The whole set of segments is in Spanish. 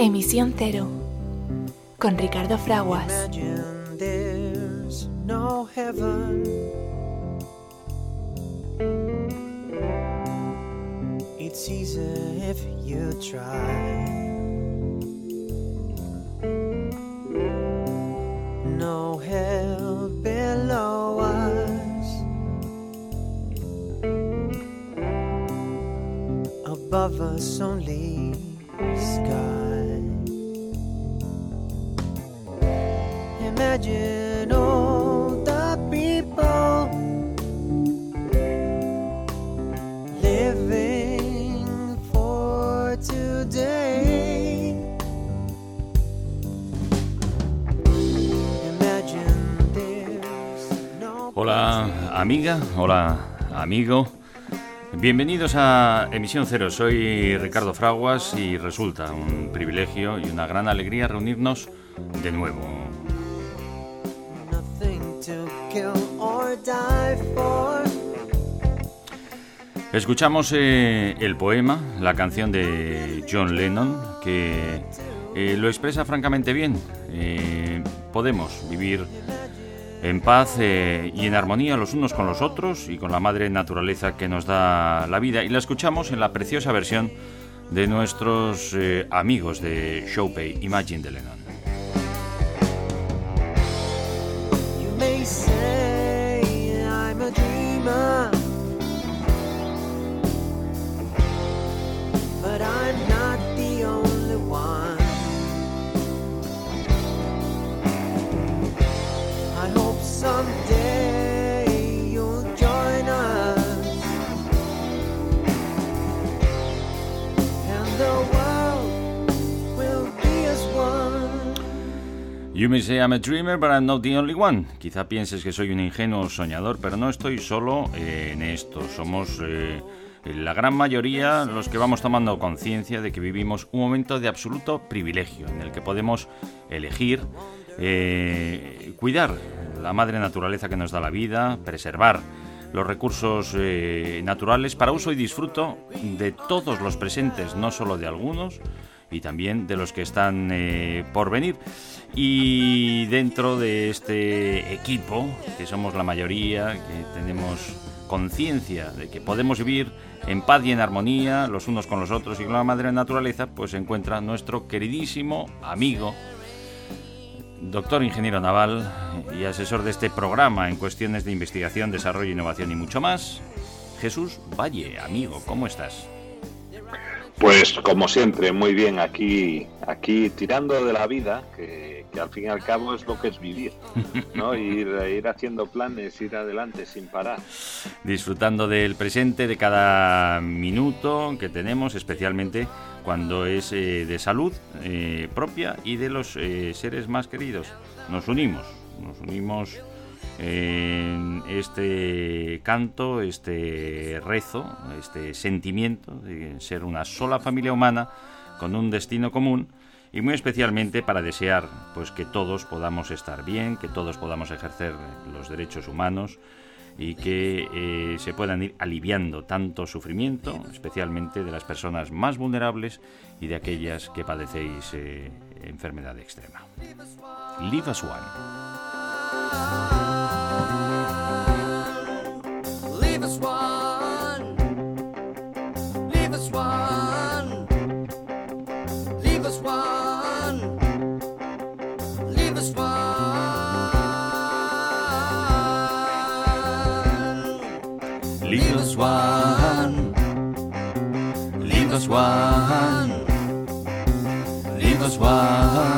Emisión Cero con Ricardo Fraguas. It's if you try. No hell below us. Above us only Hola amiga, hola amigo. Bienvenidos a Emisión Cero. Soy Ricardo Fraguas y resulta un privilegio y una gran alegría reunirnos de nuevo Escuchamos eh, el poema, la canción de John Lennon, que eh, lo expresa francamente bien. Eh, podemos vivir en paz y en armonía los unos con los otros y con la madre naturaleza que nos da la vida. Y la escuchamos en la preciosa versión de nuestros amigos de Showpay, Imagine de Lennon. You may say 你们 I'm a dreamer, but I'm not the only one. Quizá pienses que soy un ingenuo soñador, pero no estoy solo eh, en esto. Somos eh, la gran mayoría los que vamos tomando conciencia de que vivimos un momento de absoluto privilegio, en el que podemos elegir eh, cuidar la madre naturaleza que nos da la vida, preservar los recursos naturales para uso y disfruto de todos los presentes, no solo de algunos, y también de los que están por venir. Y dentro de este equipo, que somos la mayoría, que tenemos conciencia de que podemos vivir en paz y en armonía los unos con los otros y con la madre naturaleza, pues se encuentra nuestro queridísimo amigo, doctor ingeniero naval y asesor de este programa en cuestiones de investigación, desarrollo, innovación y mucho más, Jesús Valle. Amigo, ¿cómo estás? Pues como siempre, muy bien, aquí, aquí tirando de la vida, que que al fin y al cabo es lo que es vivir, ¿no? Ir, ir haciendo planes, ir adelante sin parar. Disfrutando del presente, de cada minuto que tenemos, especialmente cuando es eh, de salud eh, propia y de los eh, seres más queridos. Nos unimos, nos unimos en este canto, este rezo, este sentimiento de ser una sola familia humana con un destino común y muy especialmente para desear pues que todos podamos estar bien, que todos podamos ejercer los derechos humanos y que eh, se puedan ir aliviando tanto sufrimiento, especialmente de las personas más vulnerables y de aquellas que padecéis eh, enfermedad extrema. Leave us one. One. Leave us one.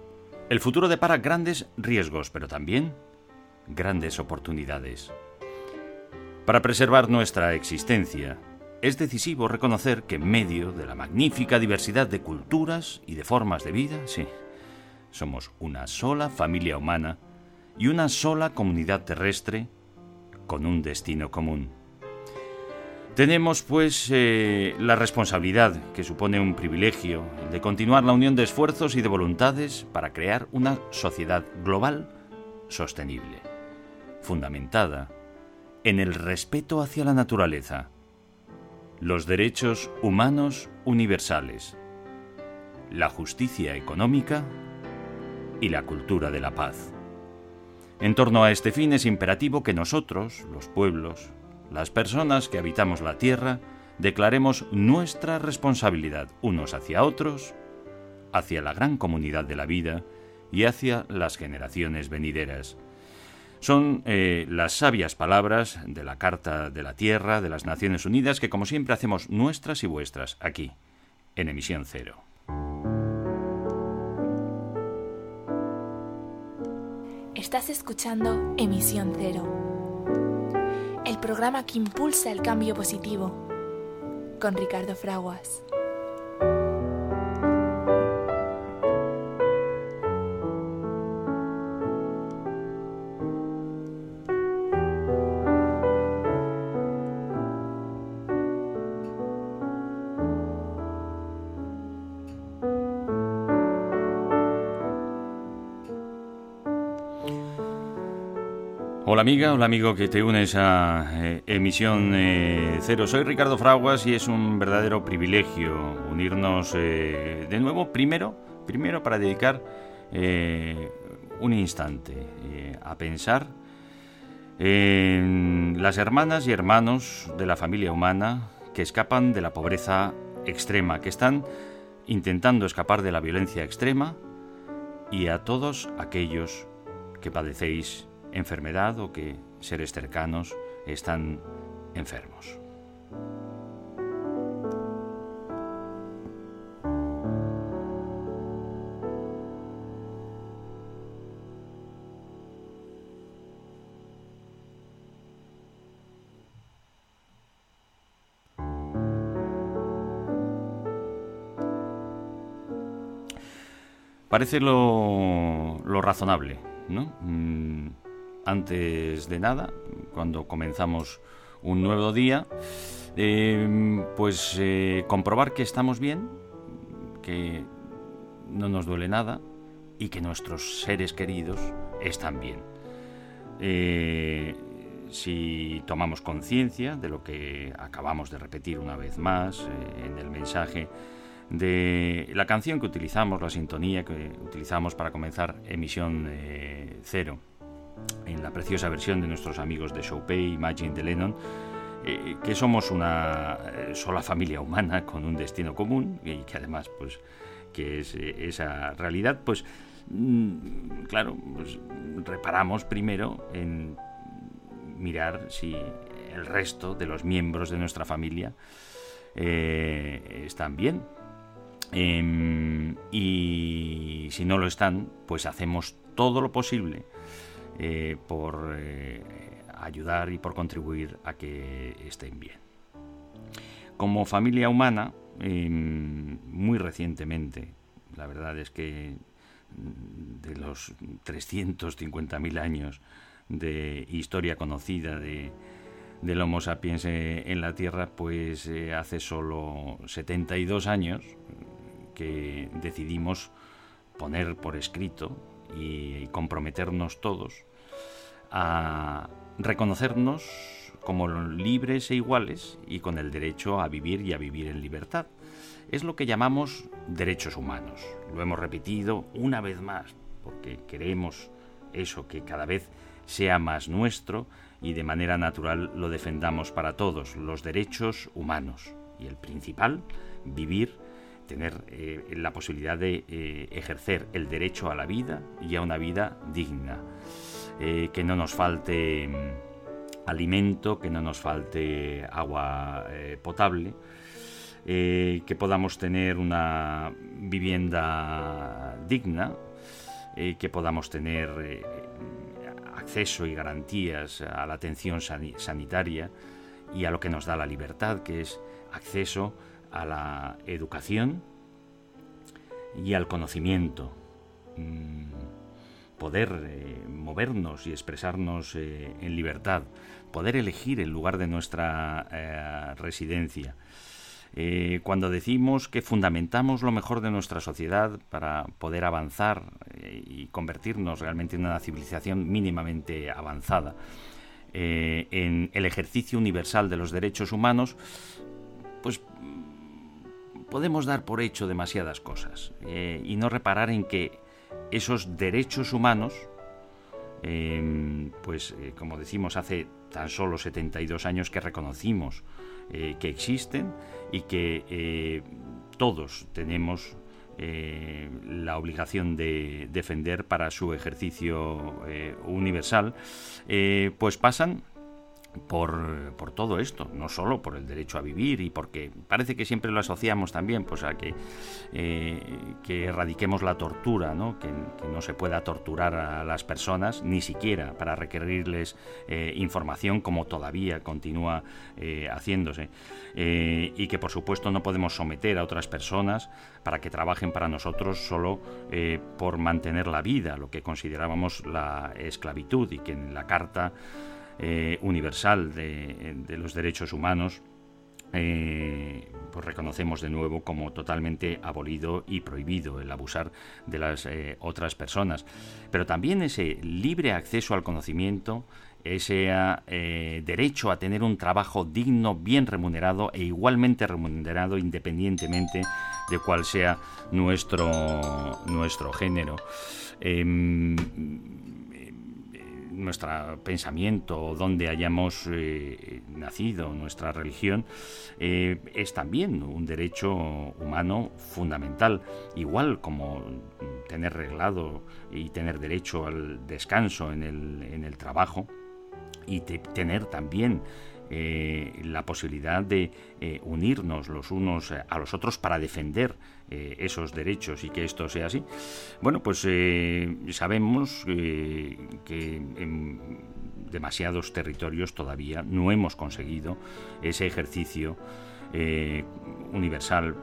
el futuro depara grandes riesgos, pero también grandes oportunidades. Para preservar nuestra existencia, es decisivo reconocer que en medio de la magnífica diversidad de culturas y de formas de vida, sí, somos una sola familia humana y una sola comunidad terrestre con un destino común. Tenemos, pues, eh, la responsabilidad, que supone un privilegio, de continuar la unión de esfuerzos y de voluntades para crear una sociedad global sostenible, fundamentada en el respeto hacia la naturaleza, los derechos humanos universales, la justicia económica y la cultura de la paz. En torno a este fin es imperativo que nosotros, los pueblos, las personas que habitamos la tierra, declaremos nuestra responsabilidad unos hacia otros, hacia la gran comunidad de la vida y hacia las generaciones venideras. Son eh, las sabias palabras de la Carta de la Tierra de las Naciones Unidas que como siempre hacemos nuestras y vuestras aquí, en emisión cero. Estás escuchando Emisión Cero, programa que impulsa el cambio positivo, con Ricardo Fraguas. Hola amiga, hola amigo que te unes a eh, Emisión eh, Cero. Soy Ricardo Fraguas y es un verdadero privilegio unirnos eh, de nuevo, primero, primero para dedicar un instante a pensar en las hermanas y hermanos de la familia humana que escapan de la pobreza extrema, que están intentando escapar de la violencia extrema y a todos aquellos que padecéis enfermedad o que seres cercanos están enfermos. Parece lo, razonable, ¿no? Mm, antes de nada, cuando comenzamos un nuevo día, em, pues eh, comprobar que estamos bien, que no nos duele nada y que nuestros seres queridos están bien. Eh, si tomamos conciencia de lo que acabamos de repetir una vez más eh, en el mensaje de la canción que utilizamos, la sintonía que utilizamos para comenzar emisión cero, en la preciosa versión de nuestros amigos de Chopin, Imagine de Lennon, eh, que somos una eh, sola familia humana con un destino común y que además, pues, que es eh, esa realidad, pues, mm, claro, pues, reparamos primero en mirar si el resto de los miembros de nuestra familia están bien. Em, y si no lo están, pues hacemos todo lo posible eh, por eh, ayudar y por contribuir a que estén bien. Como familia humana, em, muy recientemente, la verdad es que mm, de los 350.000 años de historia conocida de, del Homo sapiens eh, en la Tierra, pues hace solo 72 años que decidimos poner por escrito y comprometernos todos a reconocernos como libres e iguales y con el derecho a vivir y a vivir en libertad. Es lo que llamamos derechos humanos. Lo hemos repetido una vez más porque queremos eso, que cada vez sea más nuestro y de manera natural lo defendamos para todos, los derechos humanos. Y el principal, vivir, tener eh, la posibilidad de eh, ejercer el derecho a la vida y a una vida digna. Eh, que no nos falte mm, alimento, que no nos falte agua potable, que podamos tener una vivienda digna, que podamos tener acceso y garantías a la atención sanitaria y a lo que nos da la libertad, que es acceso la educación y al conocimiento. Mm, poder eh, movernos y expresarnos eh, en libertad, poder elegir el lugar de nuestra eh, residencia, cuando decimos que fundamentamos lo mejor de nuestra sociedad para poder avanzar y convertirnos realmente en una civilización mínimamente avanzada, en el ejercicio universal de los derechos humanos, pues podemos dar por hecho demasiadas cosas y no reparar en que esos derechos humanos, pues como decimos hace tan solo 72 años que reconocimos eh, que existen y que eh, todos tenemos eh, la obligación de defender para su ejercicio universal, pues pasan por, todo esto, no solo por el derecho a vivir y porque parece que siempre lo asociamos también pues a que, eh, que erradiquemos la tortura, ¿no? Que, no se pueda torturar a las personas, ni siquiera para requerirles eh, información como todavía continúa eh, haciéndose. y que por supuesto no podemos someter a otras personas para que trabajen para nosotros solo por mantener la vida, lo que considerábamos la esclavitud y que en la Carta eh, universal de, los derechos humanos, eh, pues reconocemos de nuevo como totalmente abolido y prohibido el abusar de las eh, otras personas. Pero también ese libre acceso al conocimiento, ese derecho a tener un trabajo digno, bien remunerado e igualmente remunerado independientemente de cuál sea nuestro, nuestro género. Em, nuestro pensamiento, donde hayamos eh, nacido, nuestra religión, eh, es también un derecho humano fundamental, igual como tener reglado y tener derecho al descanso en el, en el trabajo y tener también eh, la posibilidad de unirnos los unos a los otros para defender eh, esos derechos y que esto sea así. Bueno, pues sabemos que en demasiados territorios todavía no hemos conseguido ese ejercicio universal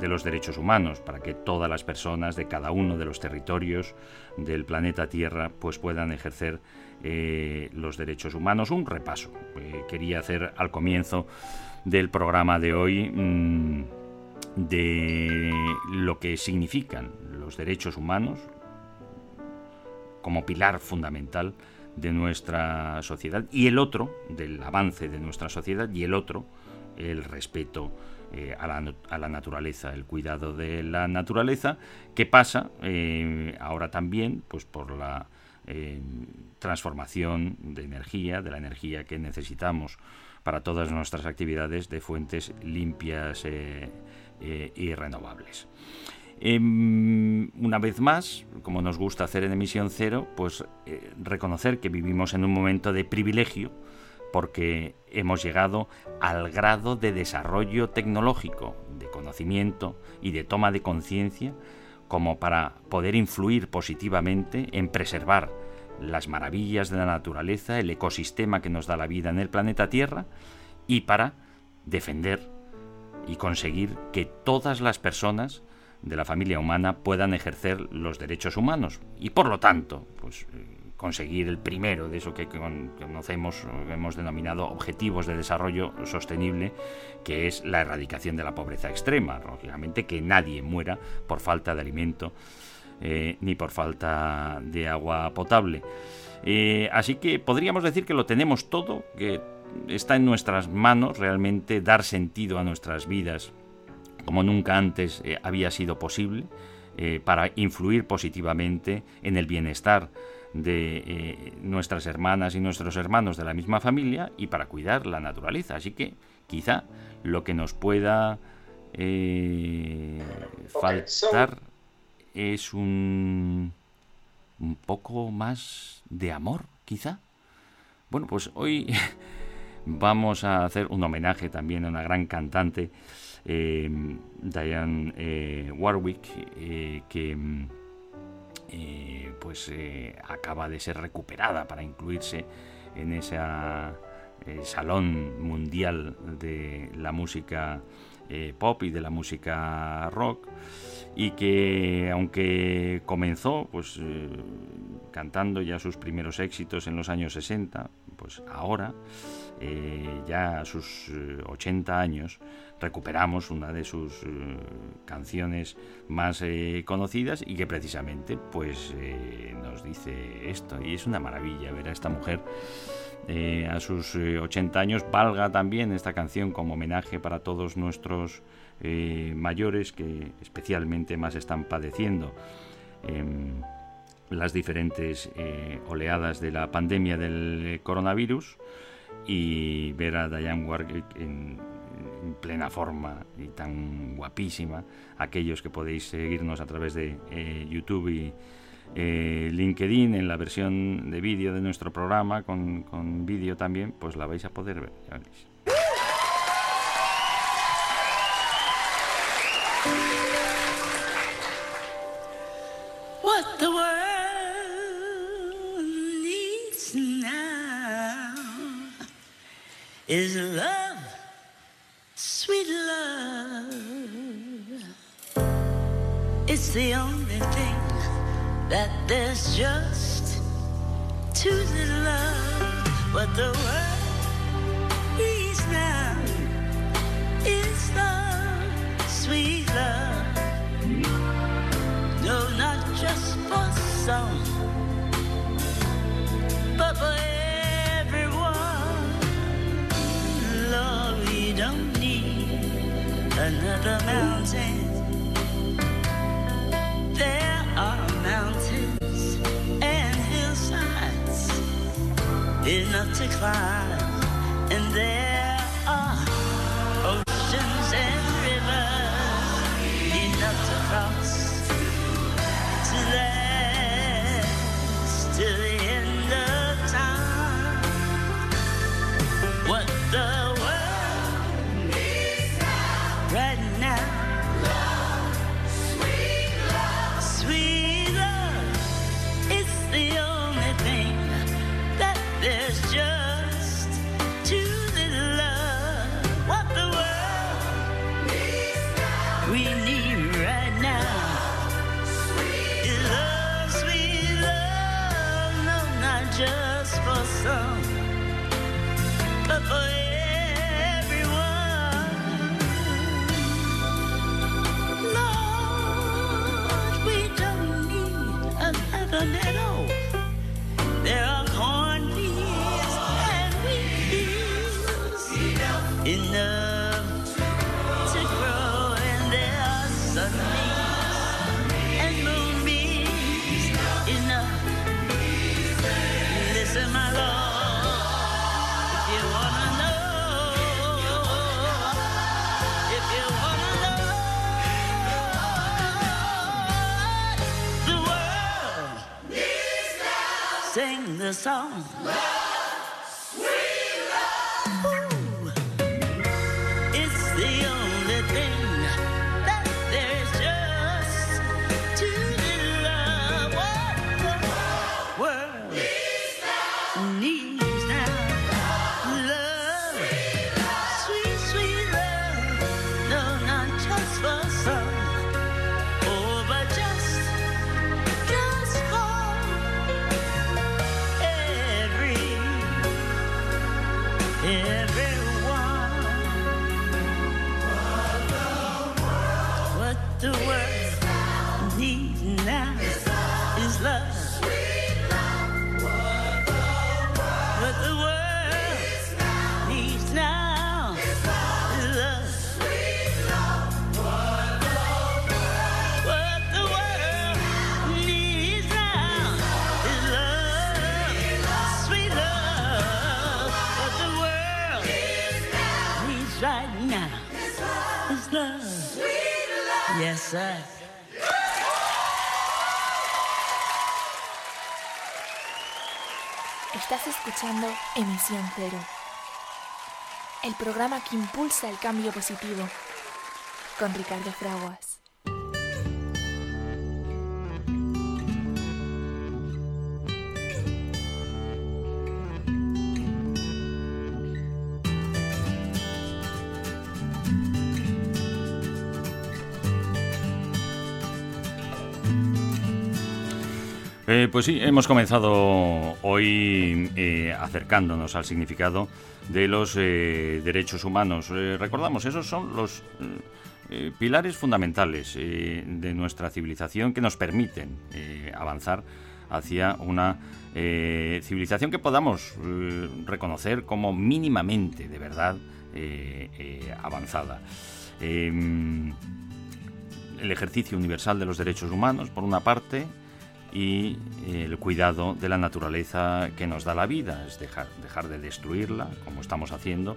de los derechos humanos para que todas las personas de cada uno de los territorios del planeta Tierra pues puedan ejercer eh, los derechos humanos. Un repaso que quería hacer al comienzo del programa de hoy mm, de lo que significan los derechos humanos como pilar fundamental de nuestra sociedad y el otro, del avance de nuestra sociedad y el otro, el respeto eh, a, la, naturaleza, el cuidado de la naturaleza, que pasa eh, ahora también pues por la transformación de energía, de la energía que necesitamos para todas nuestras actividades de fuentes limpias eh, y renovables. Em, una vez más, como nos gusta hacer en emisión cero, pues eh, reconocer que vivimos en un momento de privilegio porque hemos llegado al grado de desarrollo tecnológico, de conocimiento y de toma de conciencia como para poder influir positivamente en preservar las maravillas de la naturaleza, el ecosistema que nos da la vida en el planeta Tierra y para defender y conseguir que todas las personas de la familia humana puedan ejercer los derechos humanos y por lo tanto pues eh, conseguir el primero de eso que conocemos hemos denominado objetivos de desarrollo sostenible que es la erradicación de la pobreza extrema lógicamente que nadie muera por falta de alimento eh, ni por falta de agua potable. Eh, así que podríamos decir que lo tenemos todo, que está en nuestras manos realmente dar sentido a nuestras vidas como nunca antes eh, había sido posible para influir positivamente en el bienestar de eh, nuestras hermanas y nuestros hermanos de la misma familia y para cuidar la naturaleza. Así que quizá lo que nos pueda eh, faltar es un, un poco más de amor, quizá. Bueno, pues hoy vamos a hacer un homenaje también a una gran cantante, eh, Diane eh, Warwick, eh, que pues acaba de ser recuperada para incluirse en ese salón mundial de la música pop y de la música rock. Y que aunque comenzó pues cantando ya sus primeros éxitos en los años 60 pues ahora eh, ya a sus 80 eh, años, recuperamos una de sus eh, canciones más conocidas y que precisamente pues nos dice esto. Y es una maravilla ver a esta mujer a sus 80 años. Valga también esta canción como homenaje para todos nuestros mayores que especialmente más están padeciendo em, las diferentes oleadas de la pandemia del coronavirus y ver a Diane Warwick en, plena forma y tan guapísima, aquellos que podéis seguirnos a través de eh, YouTube y eh, LinkedIn en la versión de vídeo de nuestro programa, con, con vídeo también, pues la vais a poder ver. Is love, sweet love. It's the only thing that there's just to the love. What the world needs now is love, sweet love. No, not just for some, but for another mountain. There are mountains and hillsides enough to climb, the song. Emisión Cero, el programa que impulsa el cambio positivo, con Ricardo Fraguas. Eh, pues sí, hemos comenzado hoy eh, acercándonos al significado de los eh, derechos humanos. recordamos, esos son los pilares fundamentales de nuestra civilización que nos permiten avanzar hacia una civilización que podamos reconocer como mínimamente, de verdad, avanzada em, el ejercicio universal de los derechos humanos, por una parte, y el cuidado de la naturaleza que nos da la vida, es dejar, dejar de destruirla, como estamos haciendo,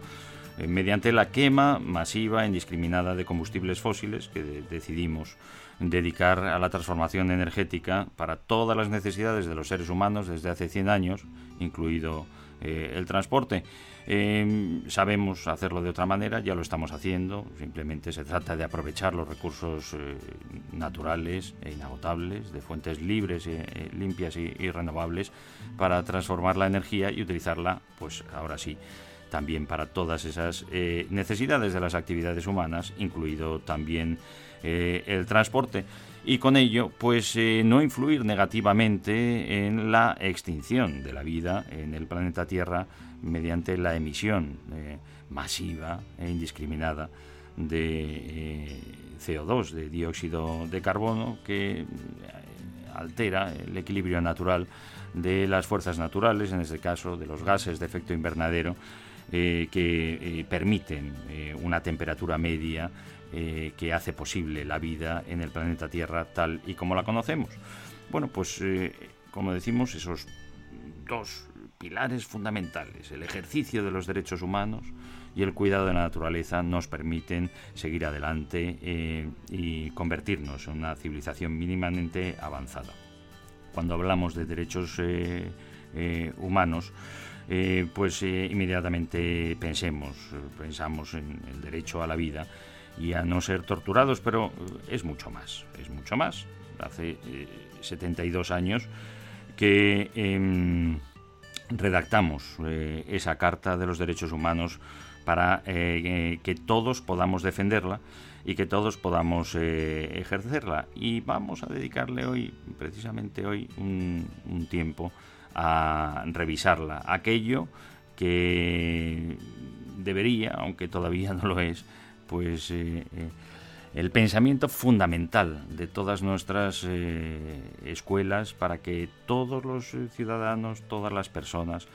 eh, mediante la quema masiva e indiscriminada de combustibles fósiles que decidimos dedicar a la transformación energética para todas las necesidades de los seres humanos desde hace 100 años, incluido eh, el transporte. Em, sabemos hacerlo de otra manera, ya lo estamos haciendo, simplemente se trata de aprovechar los recursos eh, naturales e inagotables, de fuentes libres, eh, limpias y, renovables, para transformar la energía y utilizarla, pues ahora sí, también para todas esas necesidades de las actividades humanas, incluido también el transporte y con ello pues no influir negativamente en la extinción de la vida en el planeta Tierra mediante la emisión eh, masiva e indiscriminada de eh, CO2, de dióxido de carbono, que eh, altera el equilibrio natural de las fuerzas naturales, en este caso de los gases de efecto invernadero, que permiten una temperatura media que hace posible la vida en el planeta Tierra tal y como la conocemos. Bueno, pues como decimos, esos dos pilares fundamentales, el ejercicio de los derechos humanos y el cuidado de la naturaleza nos permiten seguir adelante eh, y convertirnos en una civilización mínimamente avanzada. Cuando hablamos de derechos eh, eh, humanos, pues inmediatamente pensemos, pensamos en el derecho a la vida y a no ser torturados, pero es mucho más, es mucho más. Hace 72 años que em, redactamos eh, esa Carta de los Derechos Humanos para eh, eh, que todos podamos defenderla y que todos podamos ejercerla. Y vamos a dedicarle hoy, precisamente hoy, un, un, tiempo a revisarla. Aquello que debería, aunque todavía no lo es, pues el pensamiento fundamental de todas nuestras eh, escuelas para que todos los ciudadanos, todas las personas,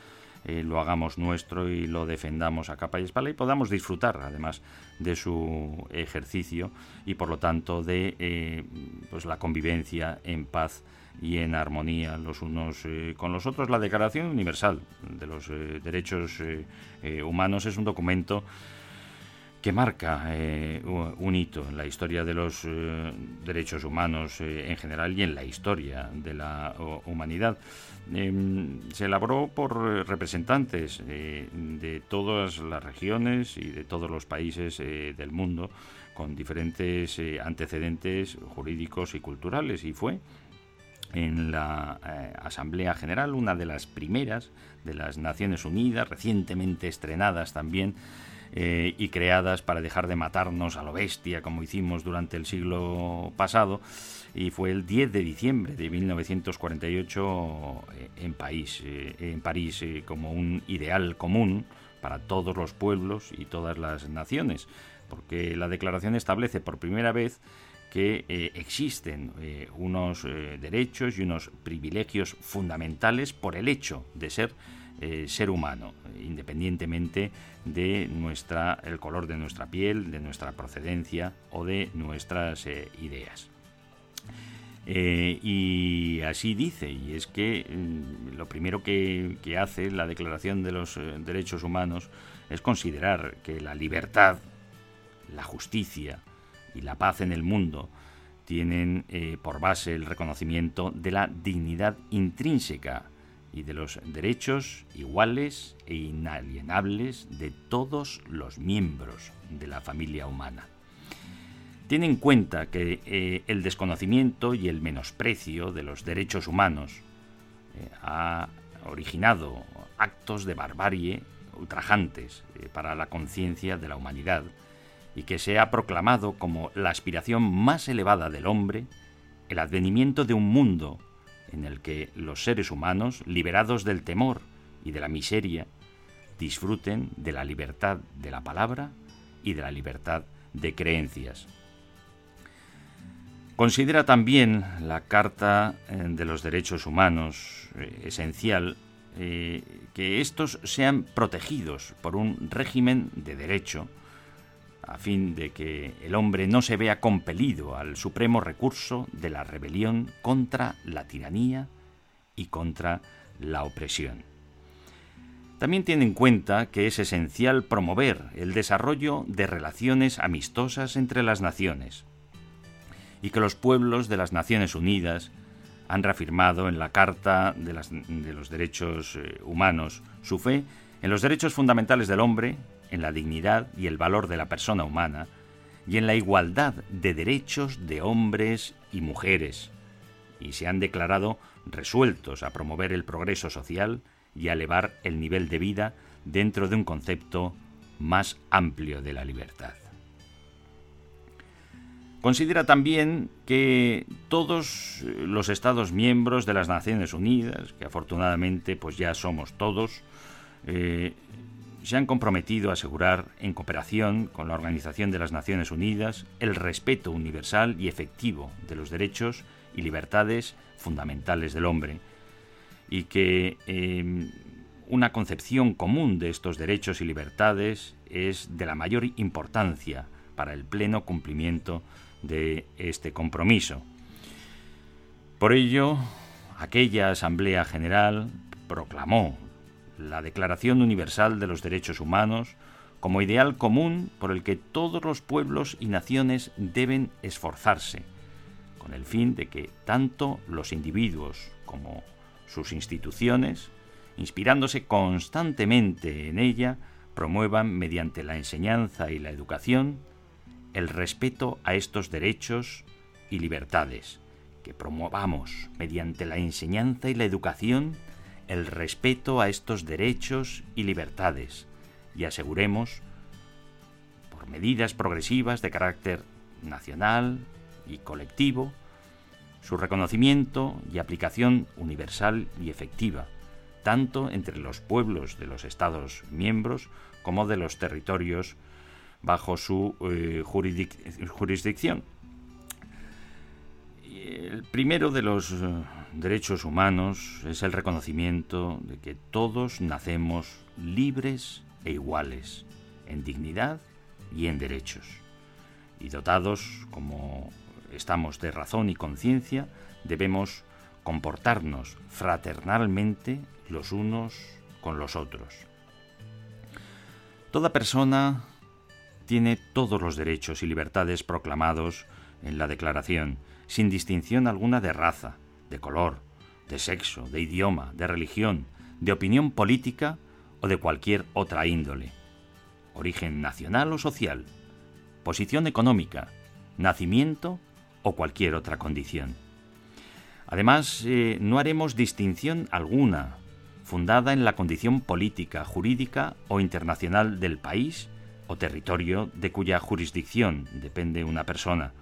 eh, lo hagamos nuestro y lo defendamos a capa y espalda y podamos disfrutar además de su ejercicio y por lo tanto de eh, pues la convivencia en paz y en armonía los unos con los otros. La Declaración Universal de los Derechos Humanos es un documento que marca eh, un hito en la historia de los eh, derechos humanos eh, en general y en la historia de la humanidad. Em, se elaboró por representantes de todas las regiones y de todos los países del mundo con diferentes antecedentes jurídicos y culturales y fue en la Asamblea General, una de las primeras de las Naciones Unidas, recientemente estrenadas también, eh, y creadas para dejar de matarnos a lo bestia como hicimos durante el siglo pasado y fue el 10 de diciembre de 1948 eh, en, país, eh, en París como un ideal común para todos los pueblos y todas las naciones, porque la declaración establece por primera vez que existen unos derechos y unos privilegios fundamentales por el hecho de ser eh, ser humano, independientemente de nuestra, el color de nuestra piel, de nuestra procedencia o de nuestras eh, ideas. Eh, y así dice, y es que mm, lo primero que, hace la Declaración de los Derechos Humanos es considerar que la libertad, la justicia y la paz en el mundo tienen por base el reconocimiento de la dignidad intrínseca y de los derechos iguales e inalienables de todos los miembros de la familia humana. Tiene en cuenta que eh, el desconocimiento y el menosprecio de los derechos humanos eh, ha originado actos de barbarie ultrajantes eh, para la conciencia de la humanidad y que se ha proclamado como la aspiración más elevada del hombre el advenimiento de un mundo en el que los seres humanos, liberados del temor y de la miseria, disfruten de la libertad de la palabra y de la libertad de creencias. Considera también la Carta eh, de los Derechos Humanos eh, esencial eh, que estos sean protegidos por un régimen de derecho, a fin de que el hombre no se vea compelido al supremo recurso de la rebelión contra la tiranía y contra la opresión. También tiene en cuenta que es esencial promover el desarrollo de relaciones amistosas entre las naciones y que los pueblos de las Naciones Unidas han reafirmado en la Carta de, los Derechos eh, Humanos su fe en los derechos fundamentales del hombre, en la dignidad y el valor de la persona humana, y en la igualdad de derechos de hombres y mujeres, y se han declarado resueltos a promover el progreso social y a elevar el nivel de vida dentro de un concepto más amplio de la libertad. Considera también que todos los Estados miembros de las Naciones Unidas, que afortunadamente pues ya somos todos, eh, se han comprometido a asegurar, en cooperación con la Organización de las Naciones Unidas, el respeto universal y efectivo de los derechos y libertades fundamentales del hombre, y que em, una concepción común de estos derechos y libertades es de la mayor importancia para el pleno cumplimiento de este compromiso. Por ello, aquella Asamblea General proclamó la Declaración Universal de los Derechos Humanos como ideal común por el que todos los pueblos y naciones deben esforzarse, con el fin de que tanto los individuos como sus instituciones, inspirándose constantemente en ella, promuevan mediante la enseñanza y la educación el respeto a estos derechos y libertades, que promovamos mediante la enseñanza y la educación el respeto a estos derechos y libertades y aseguremos, por medidas progresivas de carácter nacional y colectivo, su reconocimiento y aplicación universal y efectiva, tanto entre los pueblos de los Estados miembros como de los territorios bajo su eh, jurisdicción. El primero de los eh, derechos humanos es el reconocimiento de que todos nacemos libres e iguales, en dignidad y en derechos, y dotados, como estamos de razón y conciencia, debemos comportarnos fraternalmente los unos con los otros. Toda persona tiene todos los derechos y libertades proclamados en la Declaración, sin distinción alguna de raza, de color, de sexo, de idioma, de religión, de opinión política o de cualquier otra índole, origen nacional o social, posición económica, nacimiento o cualquier otra condición. Además, eh, no haremos distinción alguna fundada en la condición política, jurídica o internacional del país o territorio de cuya jurisdicción depende una persona,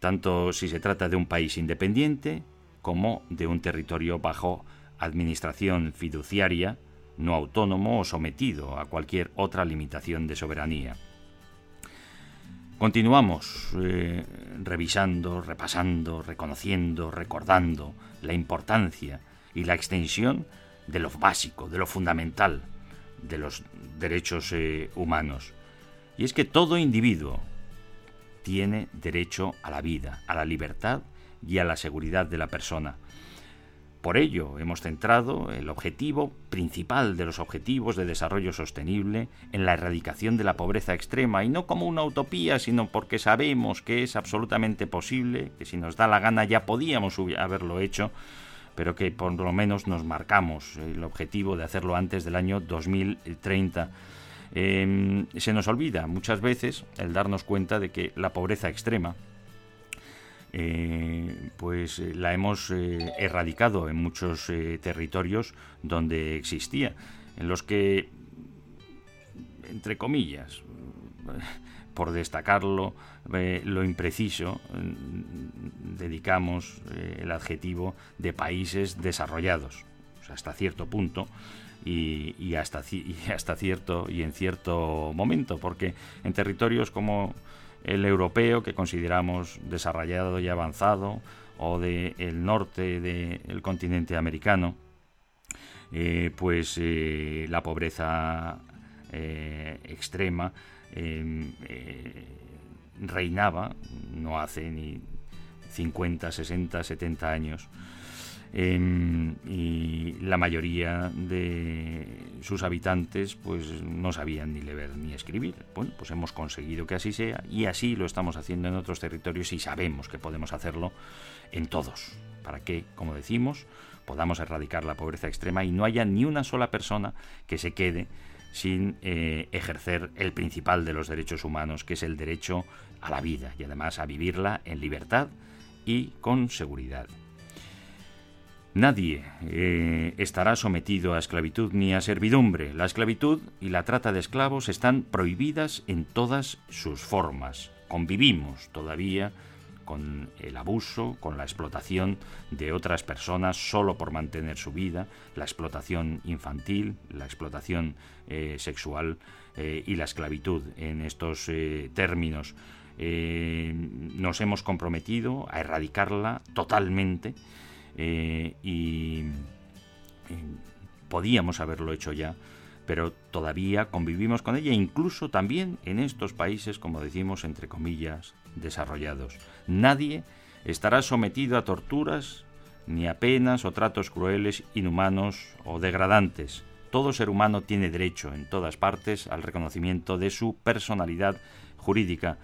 tanto si se trata de un país independiente como de un territorio bajo administración fiduciaria, no autónomo o sometido a cualquier otra limitación de soberanía. Continuamos eh, revisando, repasando, reconociendo, recordando la importancia y la extensión de lo básico, de lo fundamental, de los derechos eh, humanos. Y es que todo individuo tiene derecho a la vida, a la libertad y a la seguridad de la persona. Por ello, hemos centrado el objetivo principal de los objetivos de desarrollo sostenible en la erradicación de la pobreza extrema, y no como una utopía, sino porque sabemos que es absolutamente posible, que si nos da la gana ya podíamos haberlo hecho, pero que por lo menos nos marcamos el objetivo de hacerlo antes del año 2030. Em, se nos olvida muchas veces el darnos cuenta de que la pobreza extrema, eh, pues eh, la hemos eh, erradicado en muchos territorios donde existía, en los que, entre comillas, por destacarlo, lo impreciso, mm, dedicamos el adjetivo de países desarrollados, hasta cierto punto, y, hasta, y hasta cierto y en cierto momento, porque en territorios como el europeo que consideramos desarrollado y avanzado o del el norte del continente americano, eh, pues eh, la pobreza eh, extrema em, reinaba no hace ni 50, 60, 70 años Y la mayoría de sus habitantes pues no sabían ni leer ni escribir. Bueno, pues hemos conseguido que así sea y así lo estamos haciendo en otros territorios y sabemos que podemos hacerlo en todos, para que, como decimos, podamos erradicar la pobreza extrema y no haya ni una sola persona que se quede sin eh, ejercer el principal de los derechos humanos, que es el derecho a la vida y además a vivirla en libertad y con seguridad. Nadie eh, estará sometido a esclavitud ni a servidumbre. La esclavitud y la trata de esclavos están prohibidas en todas sus formas. Convivimos todavía con el abuso, con la explotación de otras personas solo por mantener su vida, la explotación infantil, la explotación eh, sexual eh, y la esclavitud en estos términos. nos hemos comprometido a erradicarla totalmente eh, y, podíamos haberlo hecho ya, pero todavía convivimos con ella, incluso también en estos países, como decimos, entre comillas, desarrollados. Nadie estará sometido a torturas, ni a penas o tratos crueles, inhumanos o degradantes. Todo ser humano tiene derecho en todas partes al reconocimiento de su personalidad jurídica.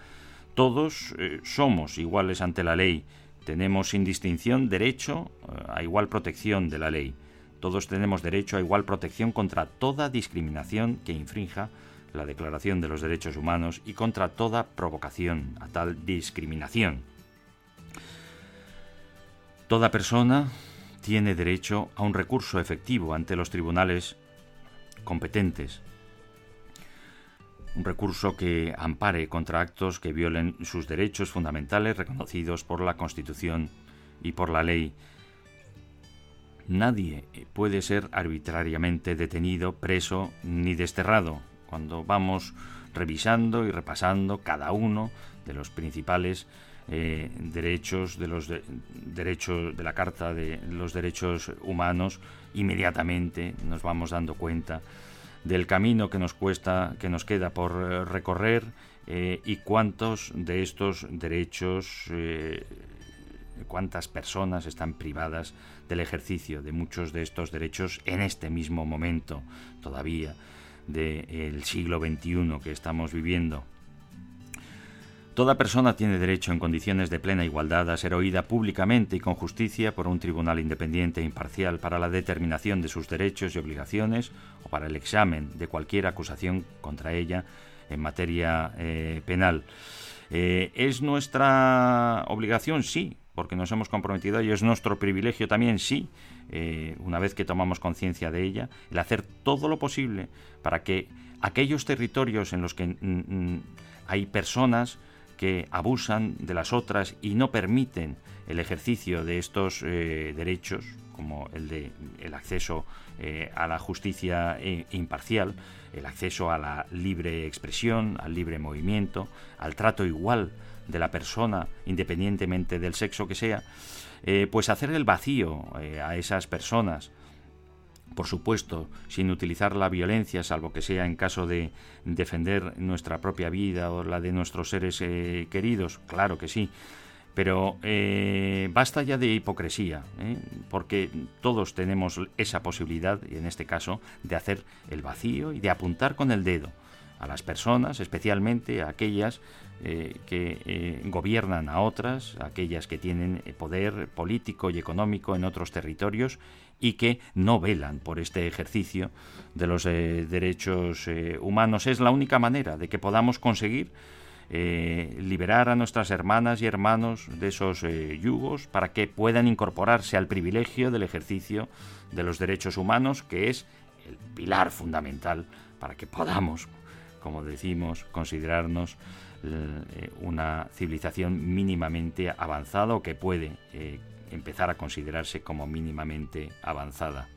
Todos eh, somos iguales ante la ley tenemos sin distinción derecho eh, a igual protección de la ley. Todos tenemos derecho a igual protección contra toda discriminación que infrinja la Declaración de los Derechos Humanos y contra toda provocación a tal discriminación. Toda persona tiene derecho a un recurso efectivo ante los tribunales competentes un recurso que ampare contra actos que violen sus derechos fundamentales reconocidos por la Constitución y por la ley. Nadie puede ser arbitrariamente detenido, preso ni desterrado. Cuando vamos revisando y repasando cada uno de los principales eh, derechos de los derechos de la Carta de los Derechos Humanos, inmediatamente nos vamos dando cuenta del camino que nos cuesta, que nos queda por eh, recorrer eh, y cuántos de estos derechos, eh, cuántas personas están privadas del ejercicio de muchos de estos derechos en este mismo momento todavía del siglo XXI que estamos viviendo. Toda persona tiene derecho en condiciones de plena igualdad a ser oída públicamente y con justicia por un tribunal independiente e imparcial para la determinación de sus derechos y obligaciones o para el examen de cualquier acusación contra ella en materia eh, penal. Eh, ¿Es nuestra obligación? Sí, porque nos hemos comprometido ello. ¿Es nuestro privilegio también? Sí, eh, una vez que tomamos conciencia de ella, el hacer todo lo posible para que aquellos territorios en los que mm, mm, hay personas que abusan de las otras y no permiten el ejercicio de estos eh, derechos, como el de el acceso eh, a la justicia eh, imparcial, el acceso a la libre expresión, al libre movimiento, al trato igual de la persona, independientemente del sexo que sea, pues hacer el vacío a esas personas por supuesto, sin utilizar la violencia, salvo que sea en caso de defender nuestra propia vida o la de nuestros seres eh, queridos, claro que sí, Pero eh, basta ya de hipocresía, ¿eh? porque todos tenemos esa posibilidad, en este caso, de hacer el vacío y de apuntar con el dedo a las personas, especialmente a aquellas eh, que gobiernan a otras, aquellas que tienen poder político y económico en otros territorios y que no velan por este ejercicio de los derechos humanos. Es la única manera de que podamos conseguir eh, liberar a nuestras hermanas y hermanos de esos eh, yugos para que puedan incorporarse al privilegio del ejercicio de los derechos humanos, que es el pilar fundamental para que podamos, como decimos, considerarnos eh, una civilización mínimamente avanzada o que puede empezar a considerarse como mínimamente avanzada.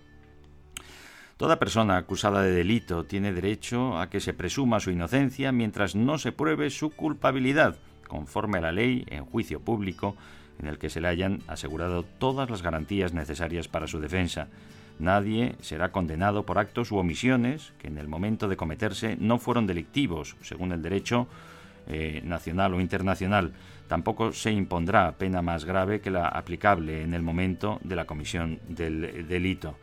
Toda persona acusada de delito tiene derecho a que se presuma su inocencia mientras no se pruebe su culpabilidad, conforme a la ley en juicio público en el que se le hayan asegurado todas las garantías necesarias para su defensa. Nadie será condenado por actos u omisiones que en el momento de cometerse no fueron delictivos, según el derecho eh, nacional o internacional. Tampoco se impondrá pena más grave que la aplicable en el momento de la comisión del delito.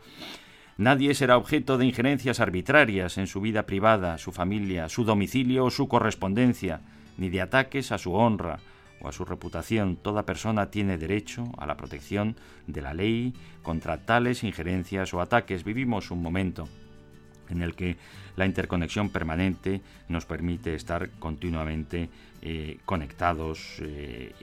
Nadie será objeto de injerencias arbitrarias en su vida privada, su familia, su domicilio o su correspondencia, ni de ataques a su honra o a su reputación. Toda persona tiene derecho a la protección de la ley contra tales injerencias o ataques. Vivimos un momento en el que la interconexión permanente nos permite estar continuamente eh, conectados eh,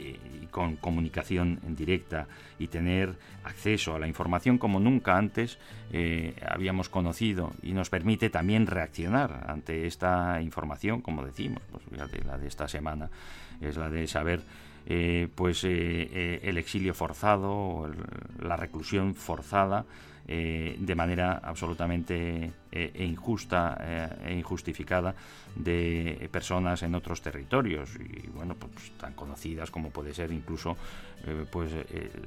y con comunicación en directa y tener acceso a la información como nunca antes eh, habíamos conocido y nos permite también reaccionar ante esta información, como decimos, pues la de esta semana es la de saber pues el exilio forzado, la reclusión forzada eh, de manera absolutamente eh, e injusta eh, e injustificada de personas en otros territorios. Y bueno pues tan conocidas como puede ser incluso pues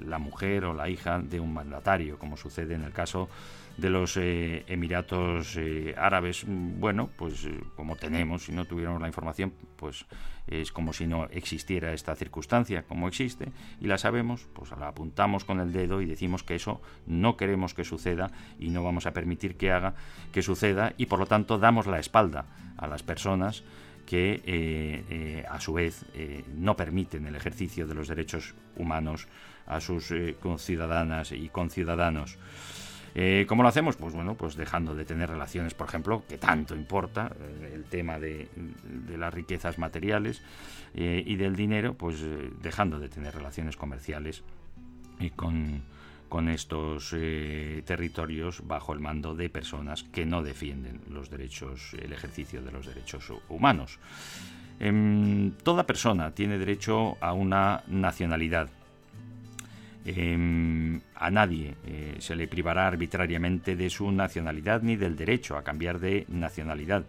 la mujer o la hija de un mandatario como sucede en el caso de los eh, Emiratos eh, Árabes, bueno, pues eh, como tenemos, si no tuviéramos la información, pues es como si no existiera esta circunstancia, como existe, y la sabemos, pues la apuntamos con el dedo y decimos que eso no queremos que suceda y no vamos a permitir que haga que suceda y por lo tanto damos la espalda a las personas que a su vez no permiten el ejercicio de los derechos humanos a sus conciudadanas y conciudadanos. Eh, ¿Cómo lo hacemos? Pues bueno, pues dejando de tener relaciones, por ejemplo, que tanto importa eh, el tema de, las riquezas materiales eh, y del dinero, pues dejando de tener relaciones comerciales con, con estos territorios bajo el mando de personas que no defienden los derechos, el ejercicio de los derechos humanos. Em, toda persona tiene derecho a una nacionalidad Em, a nadie eh, se le privará arbitrariamente de su nacionalidad ni del derecho a cambiar de nacionalidad.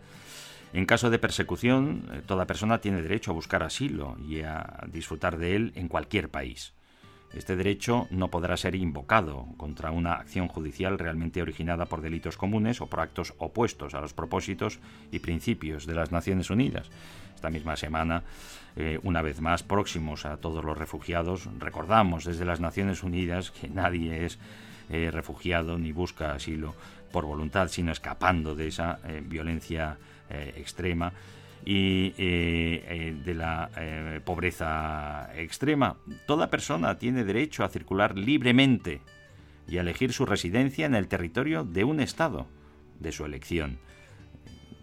En caso de persecución, eh, toda persona tiene derecho a buscar asilo y a disfrutar de él en cualquier país. Este derecho no podrá ser invocado contra una acción judicial realmente originada por delitos comunes o por actos opuestos a los propósitos y principios de las Naciones Unidas. Esta misma semana, eh, una vez más próximos a todos los refugiados, recordamos desde las Naciones Unidas que nadie es eh, refugiado ni busca asilo por voluntad, sino escapando de esa eh, violencia extrema y de la pobreza extrema. Toda persona tiene derecho a circular libremente y a elegir su residencia en el territorio de un Estado de su elección.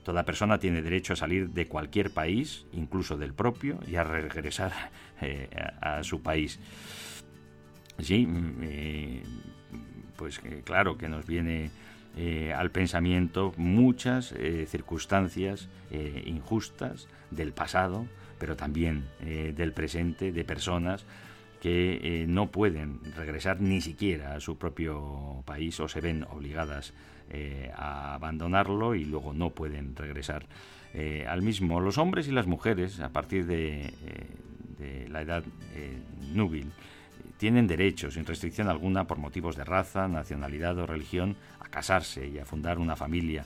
Toda persona tiene derecho a salir de cualquier país, incluso del propio, y a regresar a, su país. Sí, mm, pues claro que nos viene eh, al pensamiento muchas eh, circunstancias eh, injustas del pasado, pero también del presente, de personas que no pueden regresar ni siquiera a su propio país o se ven obligadas a abandonarlo y luego no pueden regresar al mismo. Los hombres y las mujeres, a partir de, de la edad núbil, tienen derecho, sin restricción alguna, por motivos de raza, nacionalidad o religión, casarse y a fundar una familia,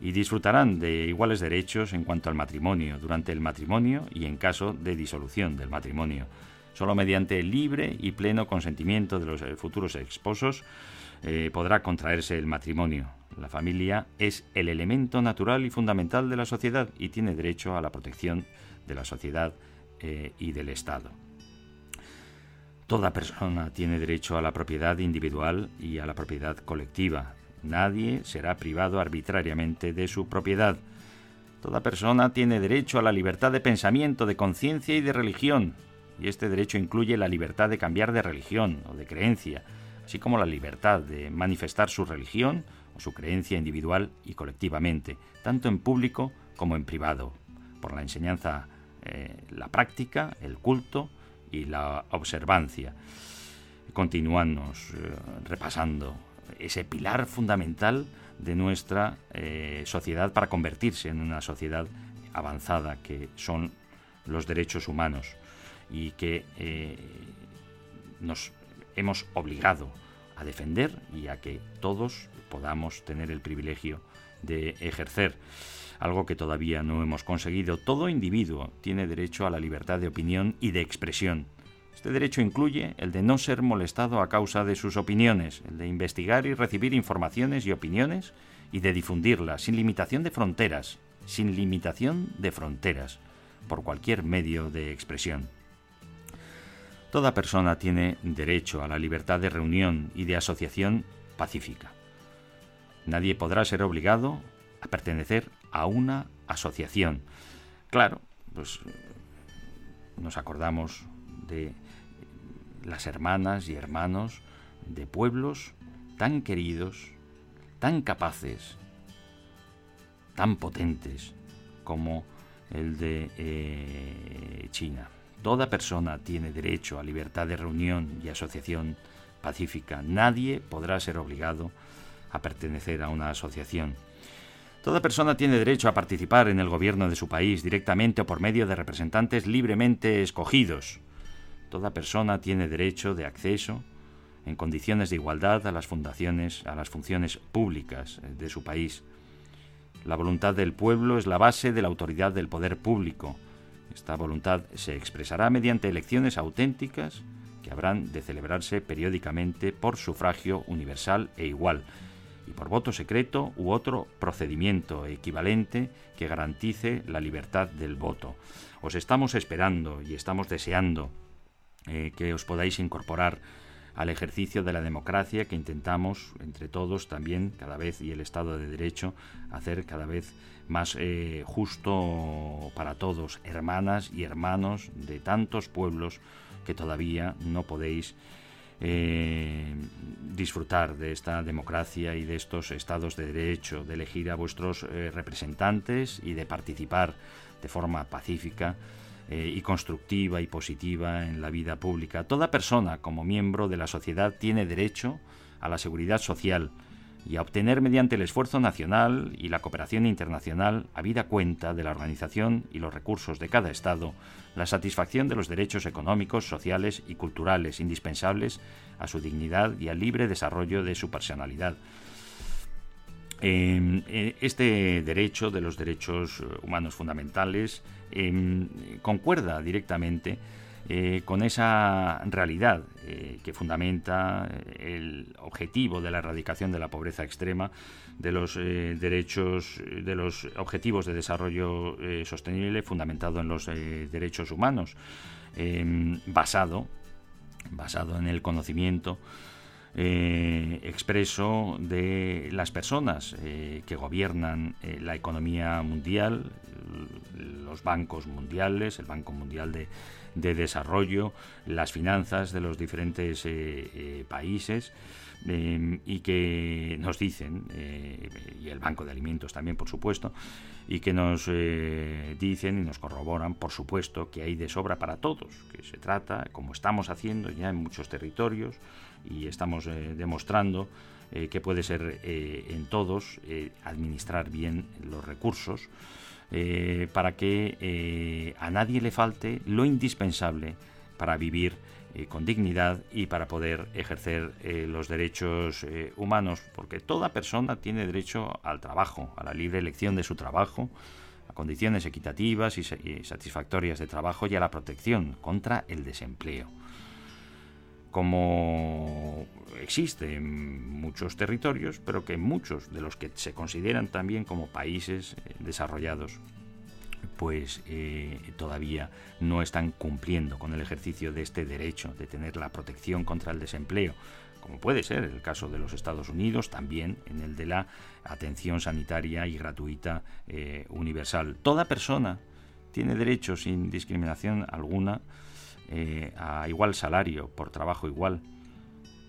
y disfrutarán de iguales derechos en cuanto al matrimonio, durante el matrimonio y en caso de disolución del matrimonio. Solo mediante el libre y pleno consentimiento de los futuros esposos podrá contraerse el matrimonio. La familia es el elemento natural y fundamental de la sociedad y tiene derecho a la protección de la sociedad y del Estado. Toda persona tiene derecho a la propiedad individual y a la propiedad colectiva. Nadie será privado arbitrariamente de su propiedad. Toda persona tiene derecho a la libertad de pensamiento, de conciencia y de religión. Y este derecho incluye la libertad de cambiar de religión o de creencia, así como la libertad de manifestar su religión o su creencia individual y colectivamente, tanto en público como en privado, por la enseñanza, eh, la práctica, el culto, y la observancia. Continuamos eh, repasando ese pilar fundamental de nuestra eh, sociedad para convertirse en una sociedad avanzada, que son los derechos humanos y que nos hemos obligado a defender y a que todos podamos tener el privilegio de ejercer algo que todavía no hemos conseguido. Todo individuo tiene derecho a la libertad de opinión y de expresión. Este derecho incluye el de no ser molestado a causa de sus opiniones, el de investigar y recibir informaciones y opiniones y de difundirlas sin limitación de fronteras, sin limitación de fronteras, por cualquier medio de expresión. Toda persona tiene derecho a la libertad de reunión y de asociación pacífica. Nadie podrá ser obligado a pertenecer a una asociación. Claro, pues nos acordamos de las hermanas y hermanos de pueblos tan queridos, tan capaces, tan potentes como el de eh, China. Toda persona tiene derecho a libertad de reunión y asociación pacífica. Nadie podrá ser obligado a pertenecer a una asociación. Toda persona tiene derecho a participar en el gobierno de su país directamente o por medio de representantes libremente escogidos. Toda persona tiene derecho de acceso en condiciones de igualdad a las fundaciones, a las funciones públicas de su país. La voluntad del pueblo es la base de la autoridad del poder público. Esta voluntad se expresará mediante elecciones auténticas que habrán de celebrarse periódicamente por sufragio universal e igual y por voto secreto u otro procedimiento equivalente que garantice la libertad del voto. Os estamos esperando y estamos deseando eh, que os podáis incorporar al ejercicio de la democracia que intentamos entre todos también cada vez y el Estado de Derecho hacer cada vez más eh, justo para todos, hermanas y hermanos de tantos pueblos que todavía no podéis eh, disfrutar de esta democracia y de estos estados de derecho, de elegir a vuestros eh, representantes y de participar de forma pacífica y constructiva y positiva en la vida pública. Toda persona como miembro de la sociedad tiene derecho a la seguridad social, y a obtener mediante el esfuerzo nacional y la cooperación internacional, habida cuenta de la organización y los recursos de cada Estado, la satisfacción de los derechos económicos, sociales y culturales indispensables a su dignidad y al libre desarrollo de su personalidad. Em, eh, este derecho de los derechos humanos fundamentales em, concuerda directamente eh, con esa realidad eh, que fundamenta eh, el objetivo de la erradicación de la pobreza extrema, de los derechos, de los objetivos de desarrollo sostenible fundamentado en los derechos humanos, basado, basado en el conocimiento expreso de las personas que gobiernan la economía mundial, los bancos mundiales, el Banco Mundial de, de desarrollo, las finanzas de los diferentes eh, eh, países em, y que nos dicen, eh, y el Banco de Alimentos también, por supuesto, y que nos dicen y nos corroboran, por supuesto, que hay de sobra para todos, que se trata, como estamos haciendo ya en muchos territorios, y estamos demostrando que puede ser en todos administrar bien los recursos, eh, para que eh, a nadie le falte lo indispensable para vivir eh, con dignidad y para poder ejercer los derechos humanos, porque toda persona tiene derecho al trabajo, a la libre elección de su trabajo, a condiciones equitativas y satisfactorias de trabajo y a la protección contra el desempleo. Como existe en muchos territorios, pero que muchos de los que se consideran también como países eh, desarrollados, pues eh, todavía no están cumpliendo con el ejercicio de este derecho de tener la protección contra el desempleo, como puede ser el caso de los Estados Unidos, también en el de la atención sanitaria y gratuita eh, universal. Toda persona tiene derecho sin discriminación alguna eh, a igual salario por trabajo igual.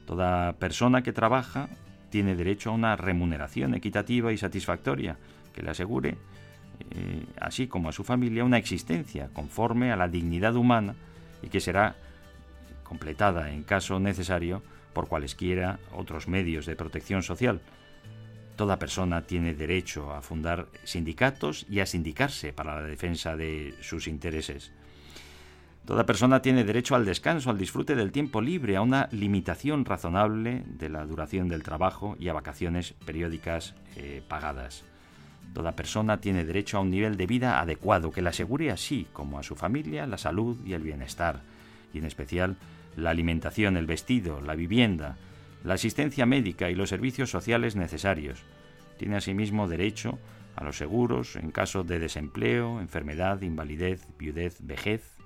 Toda persona que trabaja tiene derecho a una remuneración equitativa y satisfactoria que le asegure eh, así como a su familia, una existencia conforme a la dignidad humana y que será completada en caso necesario por cualesquiera otros medios de protección social. Toda persona tiene derecho a fundar sindicatos y a sindicarse para la defensa de sus intereses. Toda persona tiene derecho al descanso, al disfrute del tiempo libre, a una limitación razonable de la duración del trabajo y a vacaciones periódicas eh, pagadas. Toda persona tiene derecho a un nivel de vida adecuado que le asegure así como a su familia la salud y el bienestar, y en especial la alimentación, el vestido, la vivienda, la asistencia médica y los servicios sociales necesarios. Tiene asimismo derecho a los seguros en caso de desempleo, enfermedad, invalidez, viudez, vejez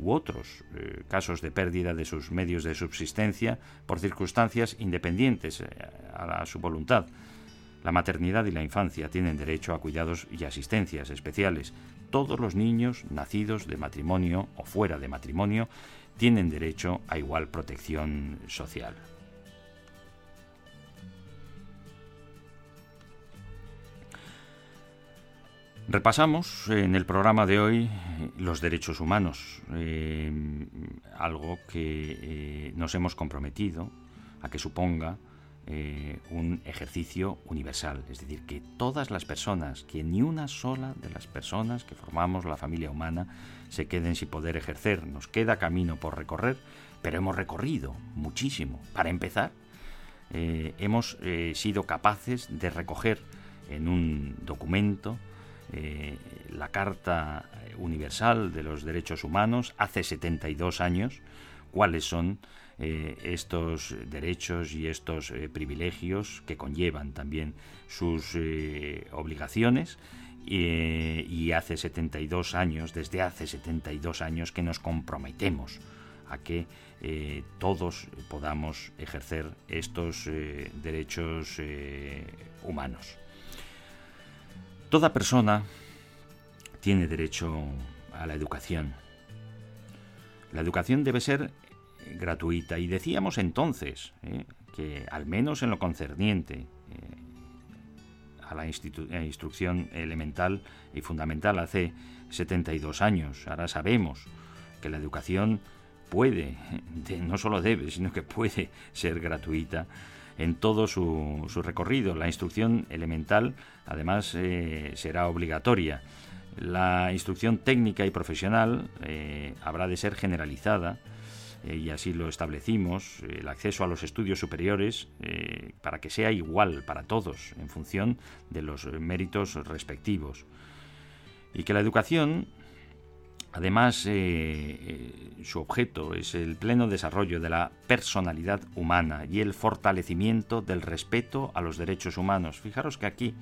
u otros eh, casos de pérdida de sus medios de subsistencia por circunstancias independientes eh, a su voluntad la maternidad y la infancia tienen derecho a cuidados y asistencias especiales. Todos los niños nacidos de matrimonio o fuera de matrimonio tienen derecho a igual protección social. Repasamos en el programa de hoy los derechos humanos, eh, algo que eh, nos hemos comprometido a que suponga eh, un ejercicio universal, es decir, que todas las personas, que ni una sola de las personas que formamos la familia humana se queden sin poder ejercer. Nos queda camino por recorrer, pero hemos recorrido muchísimo. Para empezar, eh, hemos sido capaces de recoger en un documento la Carta Universal de los Derechos Humanos hace 72 años, cuáles son eh, estos derechos y estos eh, privilegios que conllevan también sus eh, obligaciones y hace 72 años, desde hace 72 años que nos comprometemos a que todos podamos ejercer estos derechos humanos. Toda persona tiene derecho a la educación. La educación debe ser gratuita. Y decíamos entonces eh, que, al menos en lo concerniente eh, a la instrucción elemental y fundamental hace 72 años, ahora sabemos que la educación puede, no solo debe, sino que puede ser gratuita en todo su, su recorrido. La instrucción elemental, además, será obligatoria. La instrucción técnica y profesional habrá de ser generalizada eh, y así lo establecimos, el acceso a los estudios superiores eh, para que sea igual para todos en función de los méritos respectivos. Y que la educación, además, eh, su objeto es el pleno desarrollo de la personalidad humana y el fortalecimiento del respeto a los derechos humanos. Fijaros que aquí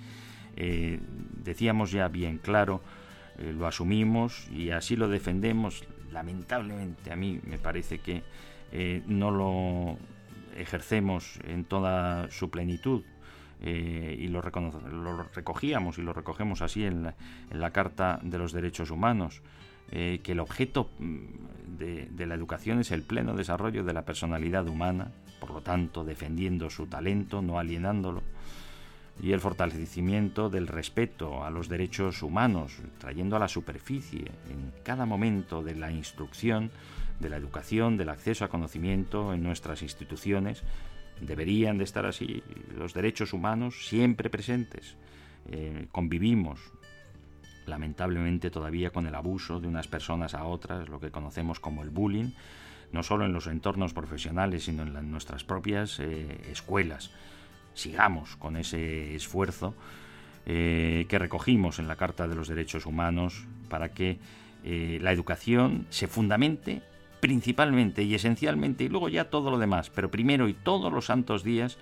decíamos ya bien claro, lo asumimos y así lo defendemos lamentablemente a mí me parece que eh, no lo ejercemos en toda su plenitud eh, y lo, lo, recogíamos y lo recogemos así en la, Carta de los Derechos Humanos, eh, que el objeto mm, de, la educación es el pleno desarrollo de la personalidad humana, por lo tanto defendiendo su talento, no alienándolo, y el fortalecimiento del respeto a los derechos humanos, trayendo a la superficie en cada momento de la instrucción, de la educación, del acceso a conocimiento en nuestras instituciones. Deberían de estar así los derechos humanos siempre presentes. Eh, convivimos lamentablemente todavía con el abuso de unas personas a otras, lo que conocemos como el bullying, no solo en los entornos profesionales, sino en, nuestras propias eh, escuelas. Sigamos con ese esfuerzo eh, que recogimos en la Carta de los Derechos Humanos para que eh, la educación se fundamente principalmente y esencialmente, y luego ya todo lo demás, pero primero y todos los santos días,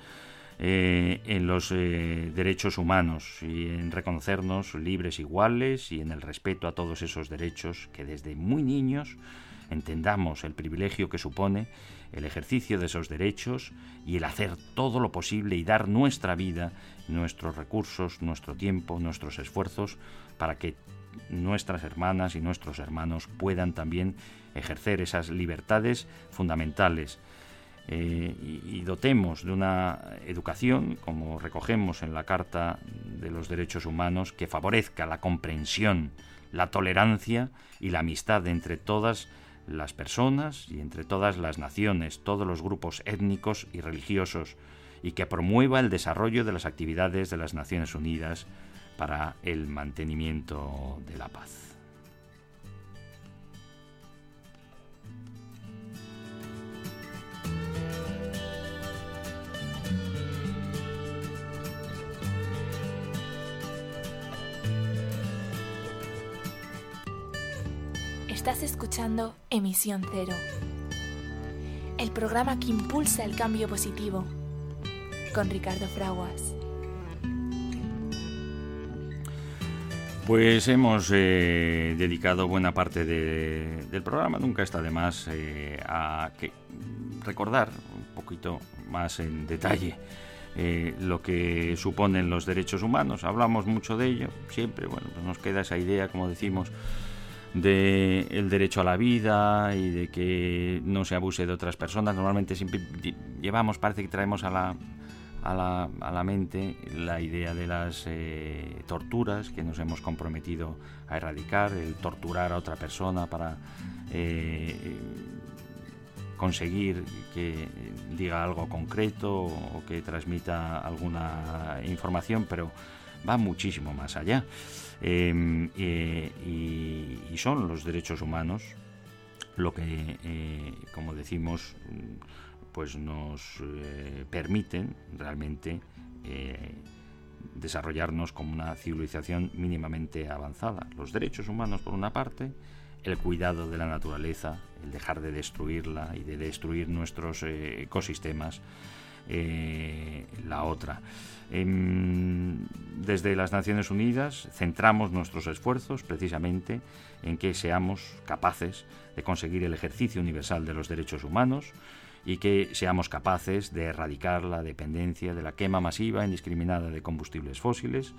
eh, en los derechos humanos y en reconocernos libres iguales y en el respeto a todos esos derechos que desde muy niños entendamos el privilegio que supone el ejercicio de esos derechos y el hacer todo lo posible y dar nuestra vida, nuestros recursos, nuestro tiempo, nuestros esfuerzos para que nuestras hermanas y nuestros hermanos puedan también ejercer esas libertades fundamentales. Eh, y, dotemos de una educación, como recogemos en la Carta de los Derechos Humanos, que favorezca la comprensión, la tolerancia y la amistad entre todas las personas y entre todas las naciones, todos los grupos étnicos y religiosos, y que promueva el desarrollo de las actividades de las Naciones Unidas para el mantenimiento de la paz. Estás escuchando Emisión Cero, el programa que impulsa el cambio positivo, con Ricardo Fraguas. Pues hemos eh, dedicado buena parte del programa, nunca está de más, eh, a recordar un poquito más en detalle eh, lo que suponen los derechos humanos. Hablamos mucho de ello, siempre, bueno, pues nos queda esa idea, como decimos, de el derecho a la vida y de que no se abuse de otras personas. Normalmente siempre llevamos, parece que traemos a la, a la, a la mente la idea de las eh, torturas que nos hemos comprometido a erradicar, el torturar a otra persona para eh, conseguir que diga algo concreto o que transmita alguna información, pero va muchísimo más allá. Em, eh, y, son los derechos humanos lo que, eh, como decimos, pues nos eh, permiten realmente desarrollarnos como una civilización mínimamente avanzada. Los derechos humanos, por una parte, el cuidado de la naturaleza, el dejar de destruirla y de destruir nuestros ecosistemas, la otra. Em, desde las Naciones Unidas centramos nuestros esfuerzos precisamente en que seamos capaces de conseguir el ejercicio universal de los derechos humanos y que seamos capaces de erradicar la dependencia de la quema masiva indiscriminada de combustibles fósiles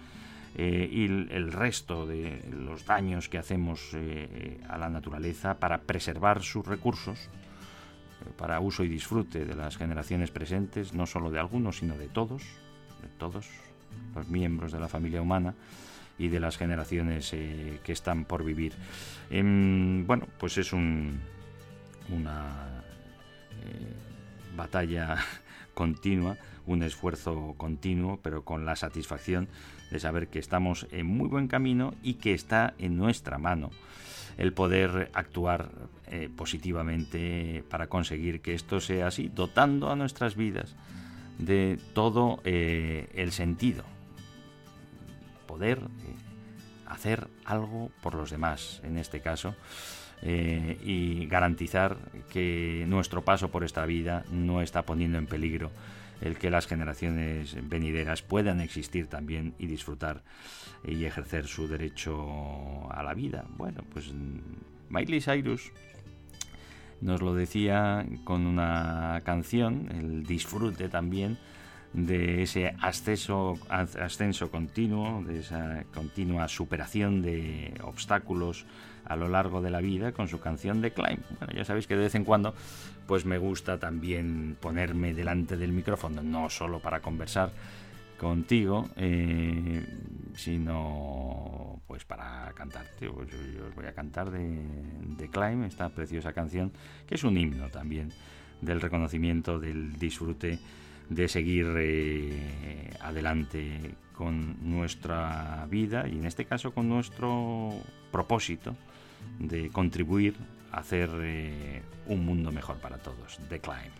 eh, y el, resto de los daños que hacemos eh, a la naturaleza para preservar sus recursos eh, para uso y disfrute de las generaciones presentes, no solo de algunos, sino de todos, de todos los miembros de la familia humana y de las generaciones eh, que están por vivir. Em, bueno, pues es un, una eh, batalla continua, un esfuerzo continuo, pero con la satisfacción de saber que estamos en muy buen camino y que está en nuestra mano el poder actuar eh, positivamente para conseguir que esto sea así, dotando a nuestras vidas de todo eh, el sentido. Poder eh, hacer algo por los demás, en este caso, y garantizar que nuestro paso por esta vida no está poniendo en peligro el que las generaciones venideras puedan existir también y disfrutar y ejercer su derecho a la vida. Bueno, pues Miley Cyrus nos lo decía con una canción, el disfrute también de ese ascenso, ascenso continuo, de esa continua superación de obstáculos a lo largo de la vida con su canción de Climb. Bueno, ya sabéis que de vez en cuando pues me gusta también ponerme delante del micrófono, no solo para conversar, contigo, eh, sino pues para cantarte. Pues yo, os voy a cantar de, de Climb, esta preciosa canción, que es un himno también del reconocimiento, del disfrute de seguir eh, adelante con nuestra vida y en este caso con nuestro propósito de contribuir hacer eh, un mundo mejor para todos. The Climb.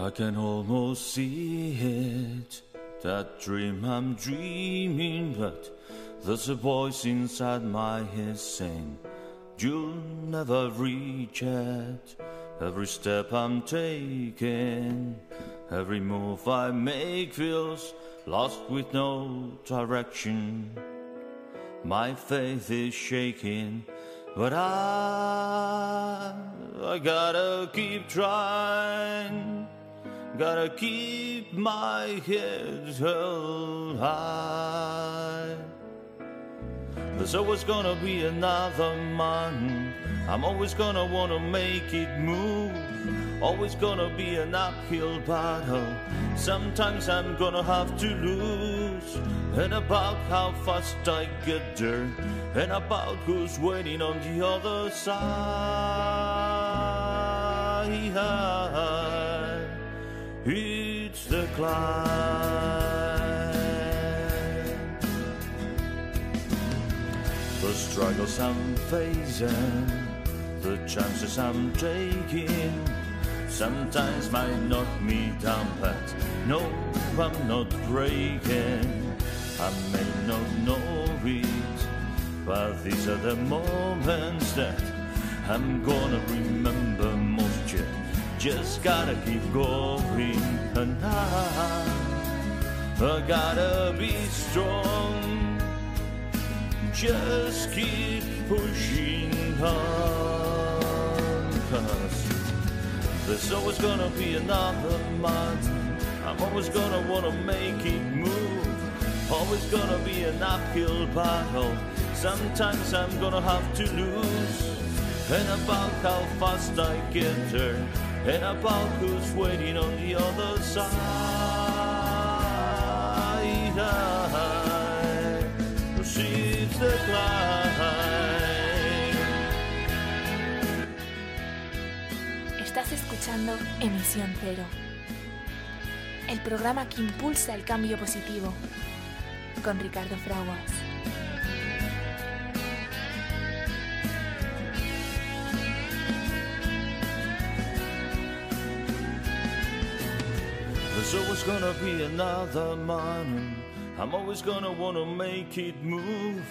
I can almost see it, that dream I'm dreaming, but there's a voice inside my head saying, You'll never reach it. Every step I'm taking, every move I make feels lost with no direction. My faith is shaking, but I, I gotta keep trying. Gotta keep my head held high. There's always gonna be another man. I'm always gonna wanna make it move. Always gonna be an uphill battle. Sometimes I'm gonna have to lose. And about how fast I get there. And about who's waiting on the other side. It's the climb. The struggles I'm facing, the chances I'm taking, sometimes might knock me down, but no, I'm not breaking. I may not know it, but these are the moments that I'm gonna remember most. Yeah. Just gotta keep going, and I, I gotta be strong. Just keep pushing on, there's always gonna be another month. I'm always gonna wanna make it move. Always gonna be an uphill battle. Sometimes I'm gonna have to lose. And about how fast I get there. And about who's waiting on the other side. Proceed the climb. Escuchando Emisión Cero, el programa que impulsa el cambio positivo, con Ricardo Fraguas. There's always gonna be another morning. I'm always gonna wanna make it move.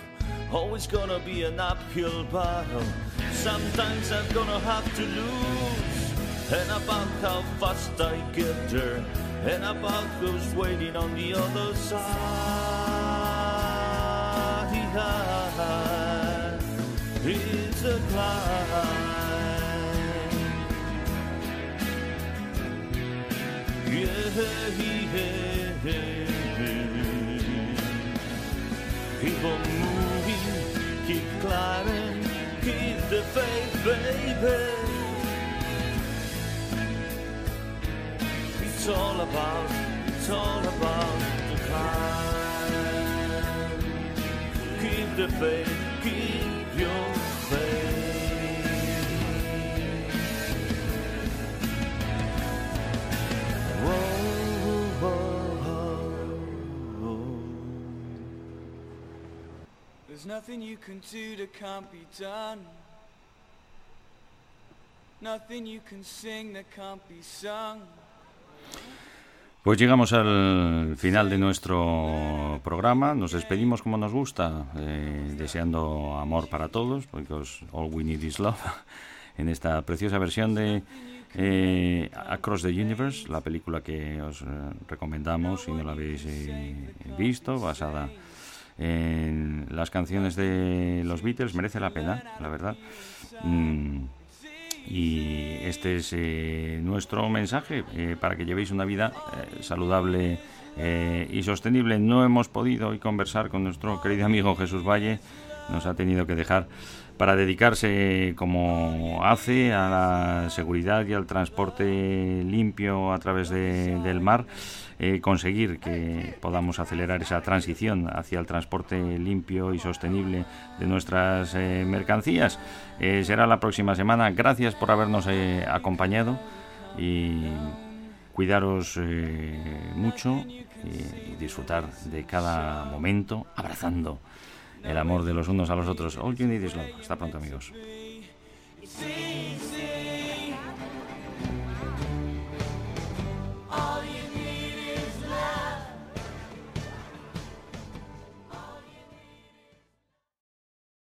Always gonna be an uphill battle. Sometimes I'm gonna have to lose. And about how fast I get there. And about who's waiting on the other side. It's a climb. Yeah, yeah, Keep on moving, keep climbing, keep the faith, baby. It's all about, it's all about the climb. Keep the faith, keep your faith. There's nothing you can do that can't be done. Nothing you can sing that can't be sung. Pues llegamos al final de nuestro programa. Nos despedimos como nos gusta, eh, deseando amor para todos, because all we need is love, en esta preciosa versión de eh, Across the Universe, la película que os eh, recomendamos si no la habéis eh, visto, basada en las canciones de los Beatles. Merece la pena, la verdad. Mm, y este es eh, nuestro mensaje eh, para que llevéis una vida eh, saludable y sostenible. No hemos podido hoy conversar con nuestro querido amigo Jesús Valle, nos ha tenido que dejar para dedicarse como hace a la seguridad y al transporte limpio a través de- del mar, eh, conseguir que podamos acelerar esa transición hacia el transporte limpio y sostenible de nuestras eh, mercancías. Eh, será la próxima semana. Gracias por habernos eh, acompañado y cuidaros eh, mucho y disfrutar de cada momento abrazando el amor de los unos a los otros. All you need is love. Hasta pronto amigos.